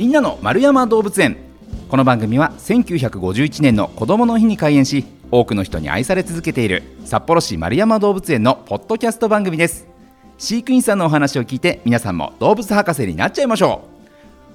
みんなの丸山動物園。この番組は1951年の子どもの日に開園し多くの人に愛され続けている札幌市丸山動物園のポッドキャスト番組です。飼育員さんのお話を聞いて皆さんも動物博士になっちゃいましょ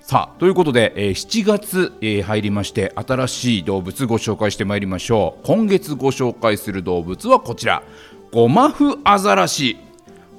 う。さあということで、えー7月、えー入りまして新しい動物ご紹介してまいりましょう。今月ご紹介する動物はこちら。ゴマフアザラシ。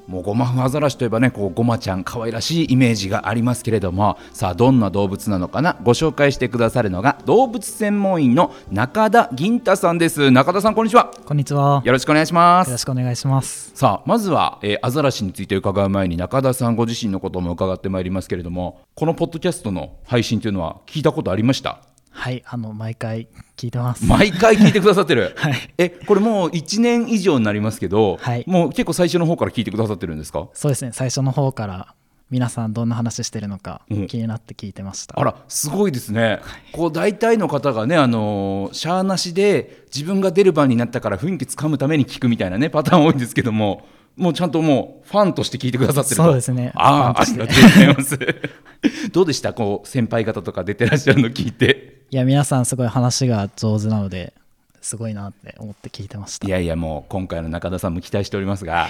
もうゴマフアザラシといえばねこうゴマちゃん可愛らしいイメージがありますけれどもさあどんな動物なのかな？ご紹介してくださるのが動物専門員の中田銀太さんです。中田さんこんにちは。こんにちは。よろしくお願いします。よろしくお願いします。さあまずは、えーアザラシについて伺う前に中田さんご自身のことも伺ってまいりますけれどもこのポッドキャストの配信というのは聞いたことありました？はい、あの毎回聞いてます。毎回聞いてくださってる、はい。えこれもう1年以上になりますけど、はい。もう結構最初の方から聞いてくださってるんですか？そうですね。最初の方から皆さんどんな話してるのかうん。気になって聞いてました。あらすごいですね、こう大体の方がね、あのーシャアなしで自分が出る番になったから雰囲気つかむために聞くみたいなねパターン多いんですけどももうちゃんともうファンとして聞いてくださってると。そうですね。ああありがとうございます。どうでした？こう先輩方とか出てらっしゃるの聞いていや皆さんすごい話が上手なのですごいなって思って聞いてました。いやいやもう今回の中田さんも期待しておりますが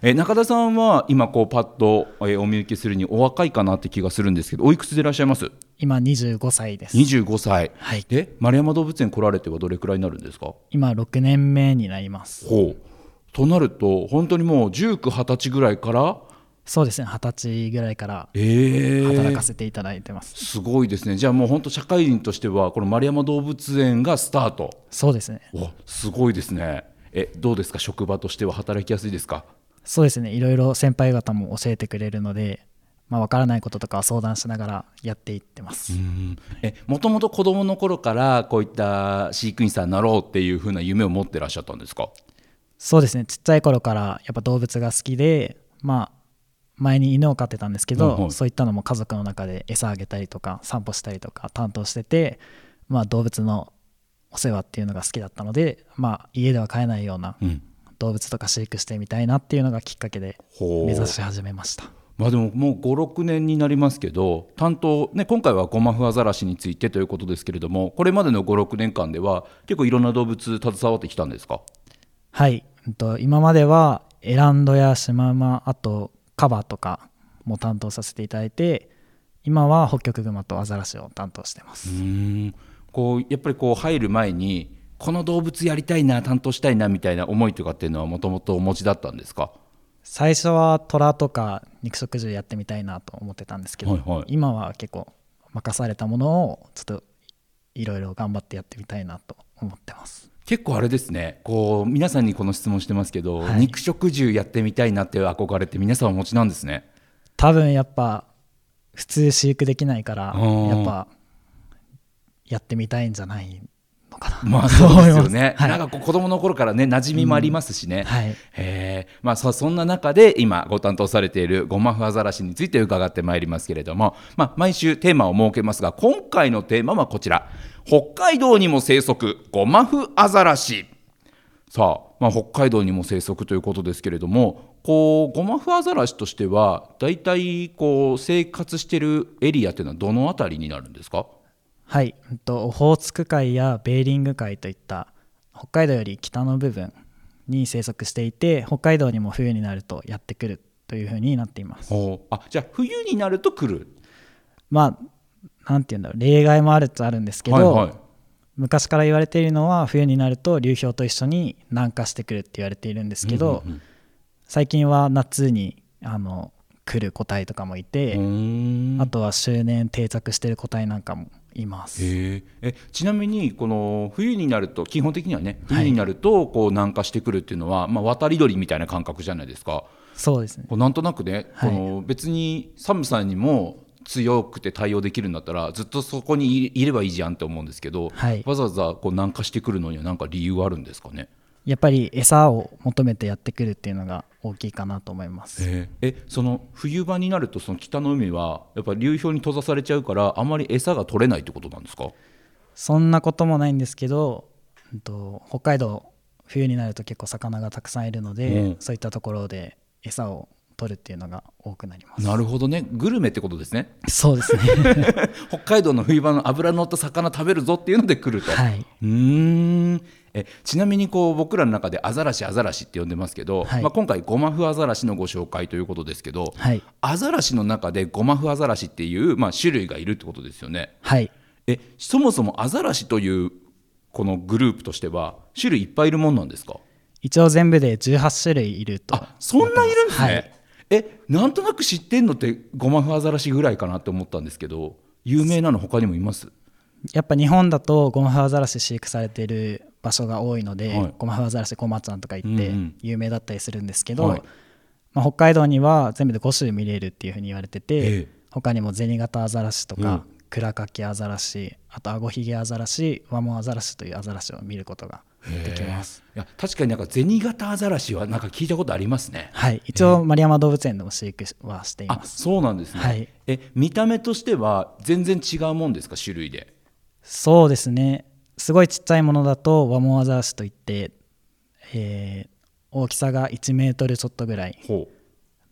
え中田さんは今こうパッとえお見受けするにお若いかなって気がするんですけどおいくつでいらっしゃいます？今25歳です。25歳、はいで丸山動物園来られてはどれくらいになるんですか？今6年目になります。ほうとなると本当にもう19、20歳ぐらいからそうですね。二十歳ぐらいからええ働かせていただいてます。すごいですねじゃあもう本当社会人としてはこの丸山動物園がスタートそうですね。おすごいですねえどうですか？職場としては働きやすいですか？そうですね。いろいろ先輩方も教えてくれるので、まあわからないこととかは相談しながらやっていってます。えもともと子供の頃からこういった飼育員さんになろうっていうふうな夢を持ってらっしゃったんですか？そうですねちっちゃい頃からやっぱ動物が好きでまあ前に犬を飼ってたんですけど、はいはいそういったのも家族の中で餌あげたりとか散歩したりとか担当してて、まあ、動物のお世話っていうのが好きだったので、まあ、家では飼えないようなうん。動物とか飼育してみたいなっていうのがきっかけで目指し始めました。まあでももう56年になりますけど担当、ね、今回はゴマフアザラシについてということですけれどもこれまでの56年間では結構いろんな動物携わってきたんですか？はい、うんと今まではエランドやシマウマあとカバとかも担当させていただいて今はホッキョクグマとアザラシを担当してます。うーん。こうやっぱりこう入る前にこの動物やりたいな担当したいなみたいな思いとかっていうのはもともとお持ちだったんですか？最初は虎とか肉食獣やってみたいなと思ってたんですけど、はいはい。今は結構任されたものをちょっといろいろ頑張ってやってみたいなと思ってます結構あれですね。こう皆さんにこの質問してますけど、はい。肉食獣やってみたいなっていう憧れって皆さんお持ちなんですね。多分やっぱ普通飼育できないからうんやっぱやってみたいんじゃないのかな。まあ そうですよね、はい。なんかこう子供の頃からね馴染みもありますしね、はい。へえまあそそんな中で今ご担当されているゴマフアザラシについて伺ってまいりますけれども、まあ、毎週テーマを設けますが今回のテーマはこちら。北海道にも生息ゴマフアザラシ。さあ、まあ、北海道にも生息ということですけれどもこうゴマフアザラシとしては大体こう生活しているエリアというのはどのあたりになるんですか？はい、オホーツク海やベーリング海といった北海道より北の部分に生息していて北海道にも冬になるとやってくるというふうになっています。あじゃあ冬になると来る？まあなんて言うんだろう。例外もあるっちゃあるんですけど、はいはい。昔から言われているのは冬になると流氷と一緒に南下してくるって言われているんですけど、うんうん最近は夏にあの来る個体とかもいて、うん。あとは周年定着してる個体なんかもいます。へええちなみにこの冬になると基本的にはねはい。冬になるとこう南下してくるっていうのは、まあ、渡り鳥みたいな感覚じゃないですか。そうですね。こうなんとなくね、はい。この別に寒さにも強くて対応できるんだったらずっとそこにいいればいいじゃんって思うんですけど、はい。わざわざこう南下してくるのには何か理由あるんですかね？やっぱり餌を求めてやってくるっていうのが大きいかなと思います。ええその冬場になるとその北の海はやっぱり流氷に閉ざされちゃうからあまり餌が取れないってことなんですか？そんなこともないんですけど、うんと北海道冬になると結構魚がたくさんいるので、うん。そういったところで餌を取取るっていうのが多くなります。なるほどね。グルメってことですね。そうですね。北海道の冬場の脂の乗った魚食べるぞっていうので来ると、はい。うーんえちなみにこう僕らの中でアザラシアザラシって呼んでますけど、はい。まあ、今回ゴマフアザラシのご紹介ということですけど、はい。アザラシの中でゴマフアザラシっていう、まあ、種類がいるってことですよね。はい。えそもそもアザラシというこのグループとしては種類いっぱいいるもんなんですか？一応全部で18種類いると。あそんないるんですね、はい。えなんとなく知ってんのってゴマフアザラシぐらいかなって思ったんですけど有名なの他にもいます？やっぱ日本だとゴマフアザラシ飼育されてる場所が多いので、はい。ゴマフアザラシ小松さんとか言ってうんうん。有名だったりするんですけど、はい。まあ、北海道には全部で5種見れるっていうふうに言われてて、ええ。他にも銭形アザラシとうん。か、クラカキアザラシあとアゴヒゲアザラシワモアザラシというアザラシを見ることができます。いや確かになんか銭形アザラシはなんか聞いたことありますね。はい。一応丸山動物園でも飼育はしていあます。そうなんですね、はい。え見た目としては全然違うもんですか？種類で。そうですねすごいちっちゃいものだとワモアザラシといって、えー大きさが1メートルちょっとぐらいほ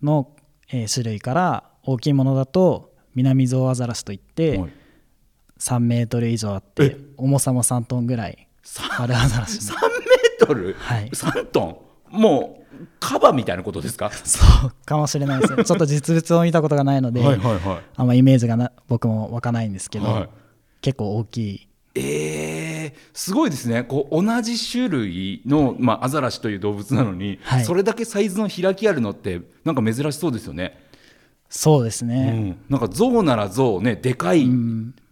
の、えー種類から大きいものだとミナミゾウアザラシといって、はい。3メートル以上あって重さも3トンぐらいあるアザラシ3メートル、はい。3トン？もうカバみたいなことですか？そうかもしれないですね。ちょっと実物を見たことがないので、はいはいはい。あんまイメージがな僕も湧かないんですけど、はい。結構大きい。えー、すごいですね。こう同じ種類の、まあ、アザラシという動物なのに、はい。それだけサイズの開きあるのってなんか珍しそうですよね、そうですうね、ん、なんか象なら象ねでかい、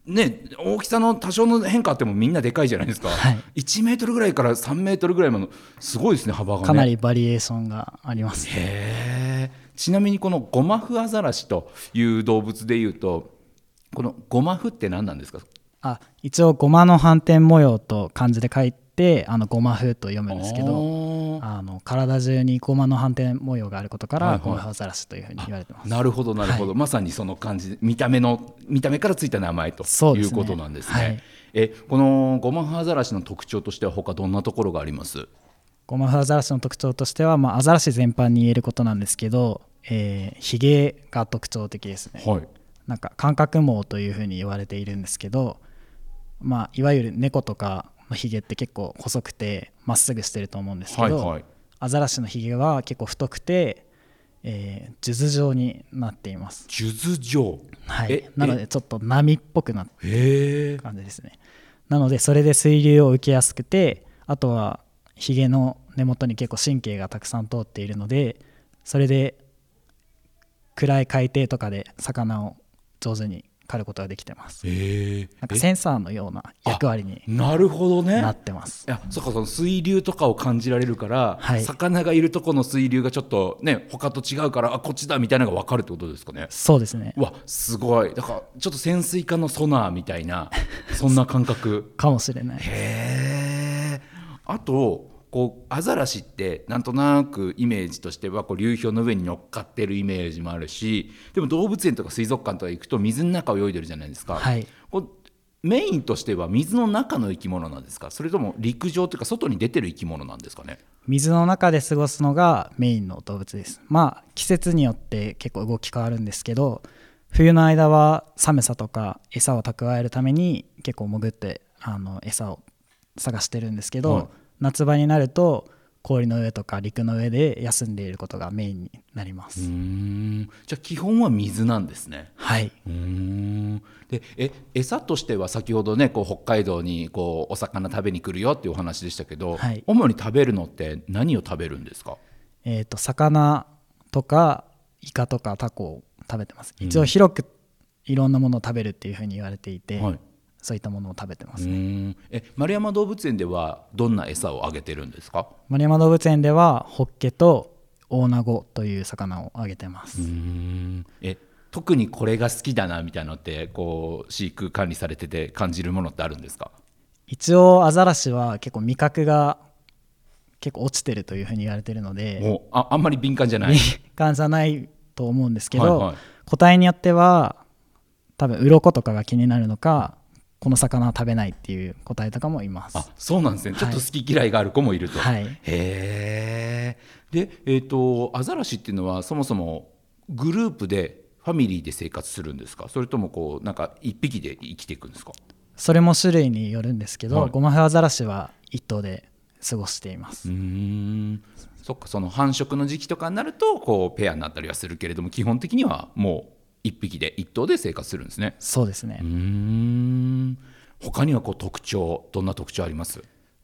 ね、大きさの多少の変化あってもみんなでかいじゃないですか、はい。1メートルぐらいから3メートルぐらいまでのすごいですね幅がね。かなりバリエーションがあります、へー。ちなみにこのゴマフアザラシという動物でいうとこのゴマフって何なんですか？あ一応ゴマの斑点模様と漢字で書いてあのゴマフと読むんですけどどあの体中にゴマの斑点模様があることから、はいはい。ゴマフアザラシというふうに言われてます。なるほどなるほど、まさにその感じ見た目の見た目からついた名前ということなんですね。はい。えこのゴマフアザラシの特徴としては他どんなところがあります？ゴマフアザラシの特徴としては、まあ、アザラシ全般に言えることなんですけど、えー、ヒゲが特徴的ですね。はい。なんか感覚毛というふうに言われているんですけど、まあ、いわゆる猫とかのヒゲって結構細くてまっすぐしてると思うんですけど、はいはい。アザラシのヒゲは結構太くて、えー、数珠状になっています、数珠状。はい。え、なのでちょっと波っぽくなって感じですね。なのでそれで水流を受けやすくてあとはヒゲの根元に結構神経がたくさん通っているのでそれで暗い海底とかで魚を上手に狩ることができてます。なんかセンサーのような役割になるほどね。なってます。いやそっかその水流とかを感じられるから、はい。魚がいるとこの水流がちょっとね他と違うからあこっちだみたいなのが分かるってことですかね？そうですね。うわすごい。だからちょっと潜水艦のソナーみたいなそんな感覚。かもしれない。へえあとこうアザラシってなんとなくイメージとしてはこう流氷の上に乗っかってるイメージもあるしでも動物園とか水族館とか行くと水の中を泳いでるじゃないですか、はい。こうメインとしては水の中の生き物なんですか？それとも陸上というか外に出てる生き物なんですかね？水の中で過ごすのがメインの動物です。まあ季節によって結構動き変わるんですけど冬の間は寒さとか餌を蓄えるために結構潜ってあの餌を探してるんですけど、はい夏場になると氷の上とか陸の上で休んでいることがメインになります、じゃあ基本は水なんですね。はい。でえ餌としては先ほどねこう北海道にこうお魚食べに来るよっていうお話でしたけど、はい。主に食べるのって何を食べるんですか？えー、と魚とかイカとかタコを食べてます。一応広くいろんなものを食べるっていうふうに言われていて、はいそういったものを食べてますうーん。え丸山動物園ではどんな餌をあげてるんですか？丸山動物園ではホッケとオオナゴという魚をあげてます、え特にこれが好きだなみたいなのってこう飼育管理されてて感じるものってあるんですか？一応アザラシは結構味覚が結構落ちてるというふうに言われてるのでおああんまり敏感じゃない？敏感じゃないと思うんですけど、はいはい。個体によっては多分鱗とかが気になるのかこの魚は食べないっていう個体とかもいます。あそうなんですね。ちょっと好き嫌いがある子もいると、はい。へえでえっ、とアザラシっていうのはそもそもグループでファミリーで生活するんですか？それともこうなんか一匹で生きていくんですか？それも種類によるんですけど、はい。ゴマフアザラシは一頭で過ごしています、うーん。そっかその繁殖の時期とかになるとこうペアになったりはするけれども基本的にはもう一匹で一頭で生活するんですね。そうですね、うーん。他にはこう特徴どんな特徴あります？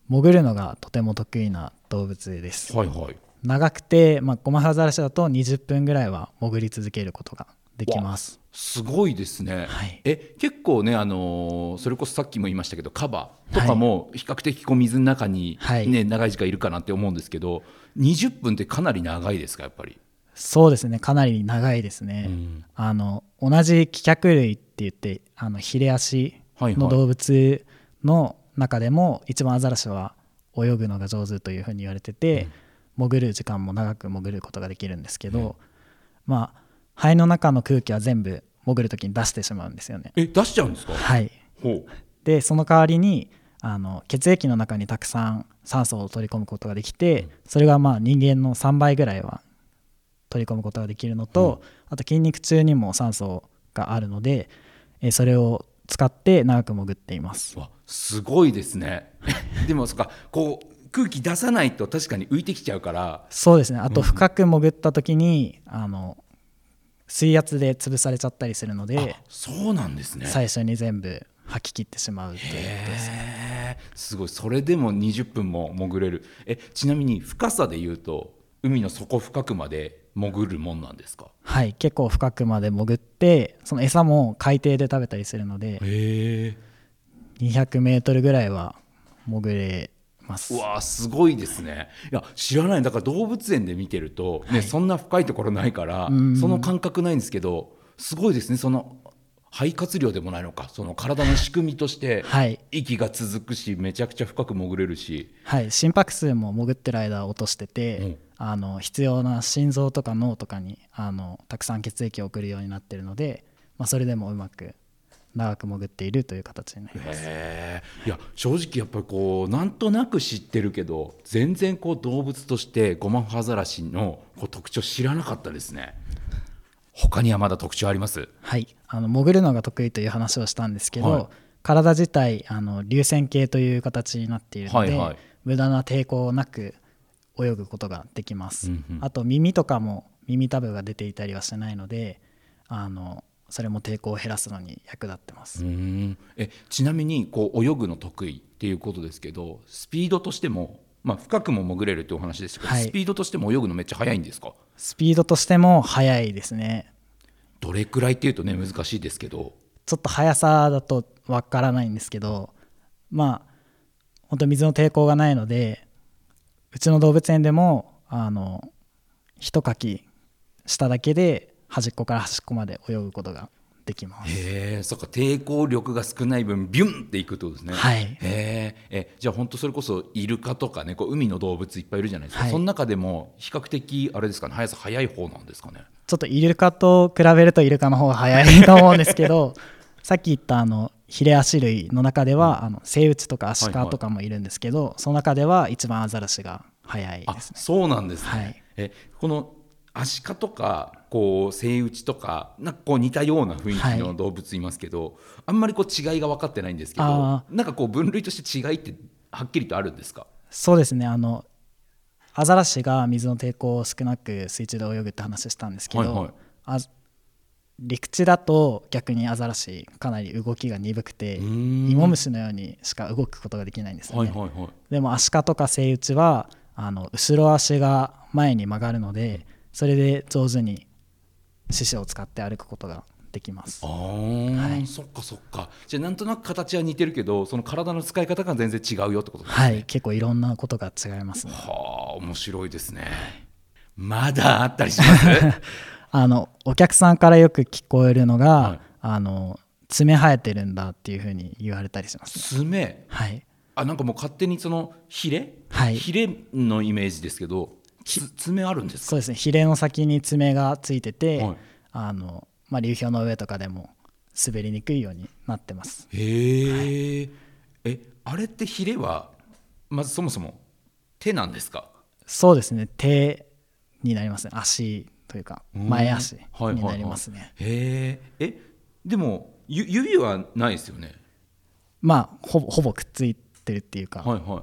潜るのがとても得意な動物です。はいはい。長くて、まあ、ゴマフアザラシだと20分ぐらいは潜り続けることができます。すごいですね、はい。え結構ね、あのーそれこそさっきも言いましたけどカバとかも比較的こう水の中に、はい。ね長い時間いるかなって思うんですけど20分ってかなり長いですかやっぱり？そうですね。かなり長いですね、うん。あの同じ気脚類って言ってあのヒレ足の動物の中でも一番アザラシは泳ぐのが上手というふうに言われてて、潜る時間も長く潜ることができるんですけど、まあ肺の中の空気は全部潜る時に出してしまうんですよね。え出しちゃうんですか、はい、ほう。でその代わりにあの血液の中にたくさん酸素を取り込むことができてそれがまあ人間の3倍ぐらいは取り込むことができるのと、あと筋肉中にも酸素があるのでえーそれを使って長く潜っています。わすごいですね。でもそっかこう空気出さないと確かに浮いてきちゃうから。そうですね。あと深く潜った時に、あの水圧で潰されちゃったりするのであそうなんですね。最初に全部吐き切ってしまうということです。へー。すごい。それでも20分も潜れる。えちなみに深さで言うと海の底深くまで潜るもんなんですか？はい結構深くまで潜ってその餌も海底で食べたりするのでへえ。200メートルぐらいは潜れます。うわーすごいですね。いや知らない。だから動物園で見てると、ねそんな深いところないからん。その感覚ないんですけどすごいですね。その肺活量でもないのかその体の仕組みとしてはい。息が続くしめちゃくちゃ深く潜れるし。はい心拍数も潜ってる間落としてて、うんあの必要な心臓とか脳とかにあのたくさん血液を送るようになってるので、まあ、それでもうまく長く潜っているという形になります。いや正直やっぱりこうなんとなく知ってるけど全然こう動物としてゴマフアザラシのこう特徴知らなかったですね。他にはまだ特徴あります？はい、あの潜るのが得意という話をしたんですけど、はい。体自体あの流線形という形になっているので、はいはい。無駄な抵抗なく泳ぐことができます、うんうん。あと耳とかも耳たぶが出ていたりはしてないのであのそれも抵抗を減らすのに役立ってます、えちなみにこう泳ぐの得意っていうことですけどスピードとしても、まあ、深くも潜れるってお話でしたけど、はい。スピードとしても泳ぐのめっちゃ速いんですか？スピードとしても速いですね。どれくらいっていうとね難しいですけど。ちょっと速さだとわからないんですけどまあ本当水の抵抗がないのでうちの動物園でもあの一かきしただけで端っこから端っこまで泳ぐことができます。へえそっか抵抗力が少ない分ビュンっていくってことですね。はい。へええじゃあ本当それこそイルカとかねこう海の動物いっぱいいるじゃないですか、はい。その中でも比較的あれですかね速さ速い方なんですかね。ちょっとイルカと比べるとイルカの方が速いと思うんですけど さっき言ったあのヒレアシ類の中では、あのセイウチとかアシカとかもいるんですけど、その中では一番アザラシが速いあですね。そうなんですね、はい。えこのアシカとかこうセイウチとかなんかこう似たような雰囲気のはい。動物いますけど、あんまりこう違いが分かってないんですけどあなんかこう分類として違いってはっきりとあるんですか？そうですね。あのアザラシが水の抵抗を少なく水中で泳ぐって話したんですけど、はいはい。あ陸地だと逆にアザラシかなり動きが鈍くて芋虫のようにしか動くことができないんですよね、はいはいはい。でもアシカとかセイウチはあの後ろ足が前に曲がるのでそれで上手に四肢を使って歩くことができます。あー、はい。そっかそっか。じゃあなんとなく形は似てるけどその体の使い方が全然違うよってことですね。はい。結構いろんなことが違いますね。はあ面白いですね。まだあったりします？あのお客さんからよく聞こえるのが、はい。あの爪生えてるんだっていうふうに言われたりします、爪？はい。あなんかもう勝手にそのヒレ、はい。ヒレのイメージですけどつ爪あるんですか？そうですね。ヒレの先に爪がついてて、はい。あのまあ、流氷の上とかでも滑りにくいようになってます。へえ、えあれってヒレはまずそもそも手なんですか？そうですね。手になりますね。足とというかうん。前足はいはいはい。になりますね、へええでもゆ指はないですよね？まあほぼほぼくっついてるっていうか、はいはい。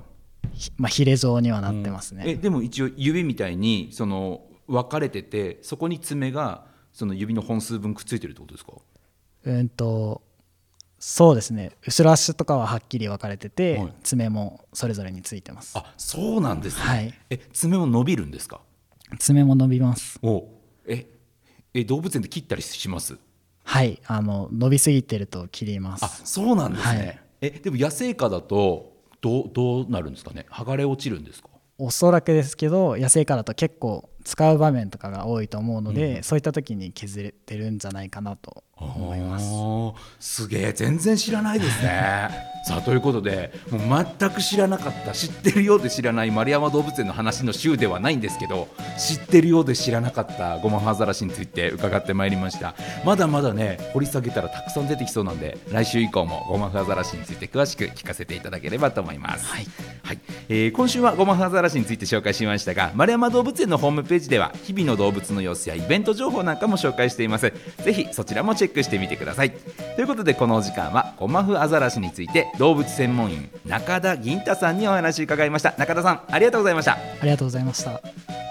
ひまあ、ヒレ状にはなってますね、えでも一応指みたいにその分かれててそこに爪がその指の本数分くっついてるってことですか？うんとそうですね。後ろ足とかははっきり分かれてて、はい。爪もそれぞれについてます。あそうなんですね、はい。え爪も伸びるんですか？爪も伸びます。おええ動物園で切ったりします？はいあの伸びすぎてると切りまあすそうなんですね、はい。えでも野生下だとどうどうなるんですかね？剥がれ落ちるんですか？おそらくですけど野生下だと結構使う場面とかが多いと思うので、そういった時に削れてるんじゃないかなと思います。あすげえ全然知らないですね。さあということでもう全く知らなかった知ってるようで知らない丸山動物園の話の週ではないんですけど知ってるようで知らなかったゴマフアザラシについて伺ってまいりました。まだまだね掘り下げたらたくさん出てきそうなんで来週以降もゴマフアザラシについて詳しく聞かせていただければと思います、はい。はい。えー今週はゴマフアザラシについて紹介しましたが丸山動物園のホームページでは日々の動物の様子やイベント情報なんかも紹介しています。ぜひそちらもチェックックしてみてください。ということでこのお時間はゴマフアザラシについて動物専門員中田銀太さんにお話を伺いました。中田さんありがとうございました。ありがとうございました。